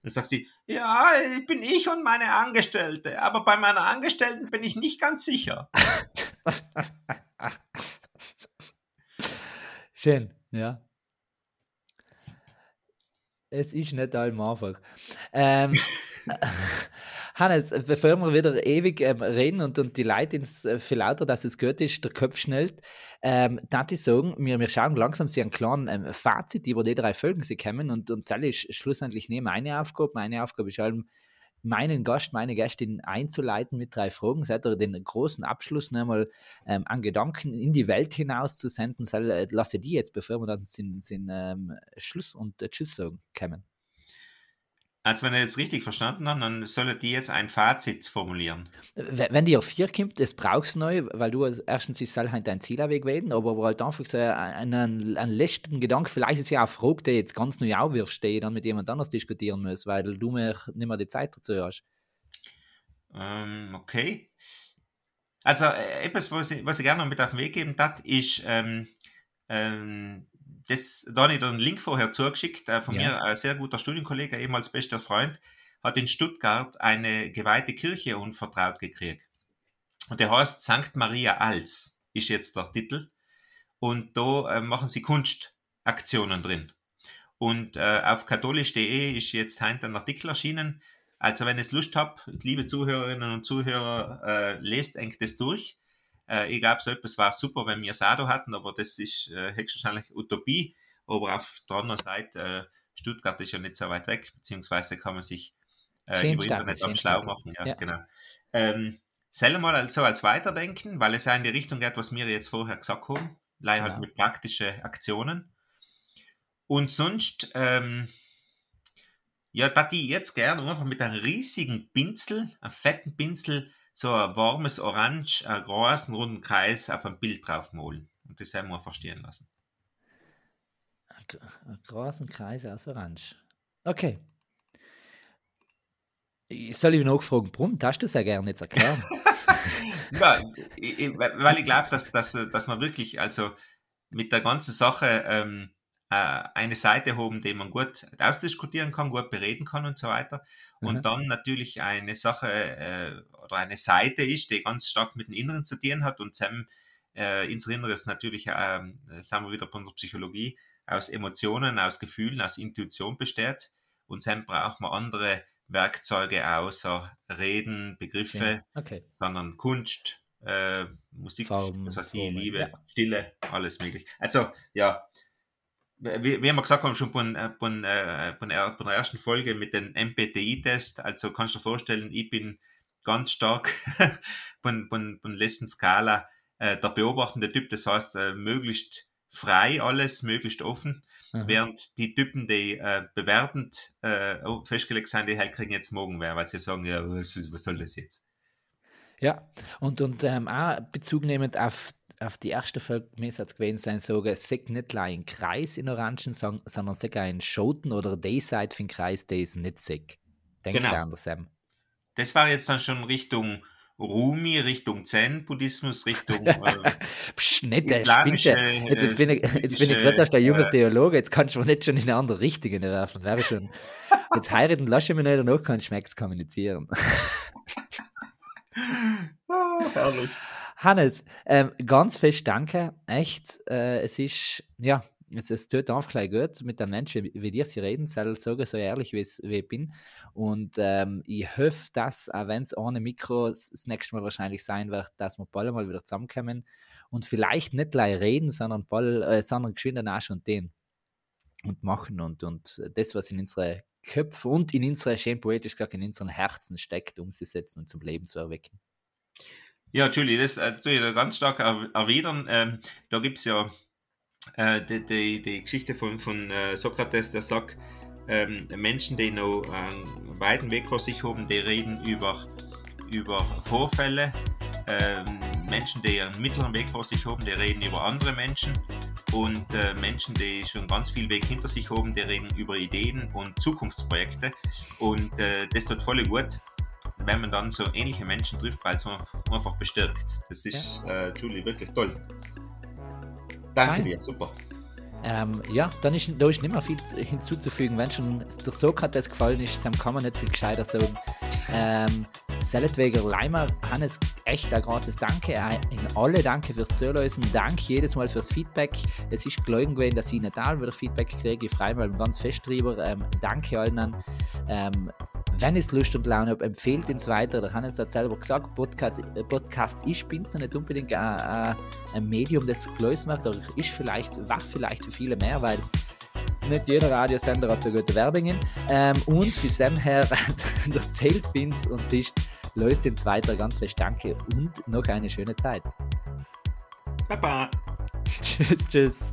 Dann sagt sie, ja, bin ich und meine Angestellte, aber bei meiner Angestellten bin ich nicht ganz sicher. Schön, ja es ist nicht allem einfach. Ähm, Hannes, bevor wir wieder ewig ähm, reden und, und die Leute ins äh, viel lauter, dass es gehört ist, der Kopf schnellt, ähm, darf ich sagen, wir, wir schauen langsam sie einen kleinen ähm, Fazit über die drei Folgen sie kommen und, und das ist schlussendlich nicht meine Aufgabe. Meine Aufgabe ist allem, meinen Gast, meine Gästin einzuleiten mit drei Fragen, seid ihr den großen Abschluss nochmal ähm, an Gedanken in die Welt hinaus zu senden, soll, äh, lasse die jetzt, bevor wir dann den, ähm, Schluss und äh, Tschüss sagen kommen. Also wenn er jetzt richtig verstanden hat, dann soll die jetzt ein Fazit formulieren. Wenn die auf vier kommt, das brauchst du neu, weil du erstens ist halt dein Zielweg wählen, aber, halt einfach so einen, einen letzten Gedanken, vielleicht ist es ja auch Frage, die jetzt ganz neu aufwirfst, die dann mit jemand anders diskutieren muss, weil du mir nicht mehr die Zeit dazu hast. Ähm, okay. Also äh, etwas, was ich, was ich gerne noch mit auf den Weg geben darf, ist ähm, ähm, das, da habe ich einen Link vorher zugeschickt, äh, von ja. mir ein sehr guter Studienkollege, ehemals bester Freund, hat in Stuttgart eine geweihte Kirche unvertraut gekriegt. Und der heißt St. Maria Als, ist jetzt der Titel. Und da äh, machen sie Kunstaktionen drin. Und äh, auf katholisch.de ist jetzt heute ein Artikel erschienen. Also wenn ihr Lust habt, liebe Zuhörerinnen und Zuhörer, äh, lest eng das durch. Äh, ich glaube, so etwas war super, wenn wir Sado hatten, aber das ist äh, höchstwahrscheinlich Utopie. Aber auf der anderen Seite, äh, Stuttgart ist ja nicht so weit weg, beziehungsweise kann man sich äh, über Internet auch schlau machen. Ja, ja. genau. Ähm, selber mal so als Weiterdenken, weil es ja in die Richtung geht, was wir jetzt vorher gesagt haben, leider halt mit praktischen Aktionen. Und sonst, ähm, ja, da die jetzt gerne einfach mit einem riesigen Pinsel, einem fetten Pinsel, so ein warmes Orange, einen großen runden Kreis auf ein Bild draufmalen. Und das haben wir einfach stehen lassen. Ein großen Kreis aus Orange. Okay. Ich soll ich noch fragen, warum darfst du es ja gerne jetzt erklären? ja, ich, weil ich glaube, dass, dass, dass man wirklich, also mit der ganzen Sache ähm, äh, eine Seite haben, die man gut ausdiskutieren kann, gut bereden kann und so weiter. Und mhm. dann natürlich eine Sache äh, oder eine Seite ist, die ganz stark mit dem Inneren zu tun hat. Und Sam, äh, unser Inneres natürlich, äh, sagen wir wieder von der Psychologie, aus Emotionen, aus Gefühlen, aus Intuition besteht. Und Sam braucht man andere Werkzeuge außer Reden, Begriffe, okay. sondern Kunst, äh, Musik, Farben, das heißt, Liebe, ja. Stille, alles möglich. Also, ja, wie, wie wir gesagt haben, schon von, von, von der ersten Folge mit dem MPTI-Test, also kannst du dir vorstellen, ich bin ganz stark von, von, von letzten Skala äh, der beobachtende Typ, das heißt, äh, möglichst frei alles, möglichst offen, mhm. während die Typen, die äh, bewertend äh, festgelegt sind, die halt kriegen jetzt morgen wer, weil sie sagen, ja, was, was soll das jetzt? Ja, und, und ähm, auch Bezug nehmend auf auf die erste Folge müsste es gewesen sein, sagen, sag nicht ein Kreis in Orangen, sondern sag ein Schoten oder die Seite für den Kreis, der ist nicht sick. Denk genau. an Sam. Das war jetzt dann schon Richtung Rumi, Richtung Zen-Buddhismus, Richtung äh, Psch, nicht, islamische... Jetzt, jetzt, bin ich, jetzt bin ich gerade der junge äh, Theologe, jetzt kannst du mir nicht schon in eine andere Richtung werfen. Wäre schon, jetzt heiraten, lass ich mich nicht, danach kann ich kommunizieren. oh, herrlich. Hannes, ähm, ganz fest danke. Echt, äh, es ist, ja, es, es tut einfach gleich gut mit den Menschen, wie dir sie reden, soll sagen, so ehrlich wie, ich bin. Und ähm, ich hoffe, dass, auch wenn es ohne Mikro das nächste Mal wahrscheinlich sein wird, dass wir bald mal wieder zusammenkommen und vielleicht nicht gleich reden, sondern bald, äh, sondern geschwind danach schon den und machen und, und das, was in unsere Köpfe und in unsere, schön poetisch gesagt, in unseren Herzen steckt, umzusetzen und zum Leben zu erwecken. Ja, Julie, das äh, tue ich ganz stark erwidern. Ähm, da gibt es ja äh, die, die, die, Geschichte von, von äh, Sokrates, der sagt, ähm, Menschen, die noch einen weiten Weg vor sich haben, die reden über, über Vorfälle. Ähm, Menschen, die einen mittleren Weg vor sich haben, die reden über andere Menschen. Und äh, Menschen, die schon ganz viel Weg hinter sich haben, die reden über Ideen und Zukunftsprojekte. Und äh, das tut voll gut wenn man dann so ähnliche Menschen trifft, weil es einfach bestärkt. Das ist, äh, Julie, wirklich toll. Danke Fein. dir, super. Ähm, ja, dann ist, da ist nicht mehr viel hinzuzufügen. Wenn schon der Sokrates gefallen ist, dann kann man nicht viel gescheiter sagen. Ähm, Selletweger Leimer, Hannes, echt ein großes Danke in alle. Danke fürs Zuhören. Danke jedes Mal fürs Feedback. Es ist gelungen gewesen, dass ich nicht all wieder Feedback kriege. Ich freue mich ganz fest drüber. Ähm, danke allen. Ähm, wenn es Lust und Laune habt, empfehlt uns weiter. Der Hannes hat selber gesagt, Podcast, äh, Podcast ist Binster nicht unbedingt ein, ein, Medium, das gelöst macht, aber ist vielleicht, wach vielleicht für viele mehr, weil nicht jeder Radiosender hat so gute Werbungen. Ähm, und für Sam her erzählt Vince und sich löst uns weiter. Ganz fest Danke und noch eine schöne Zeit. Baba. tschüss, tschüss.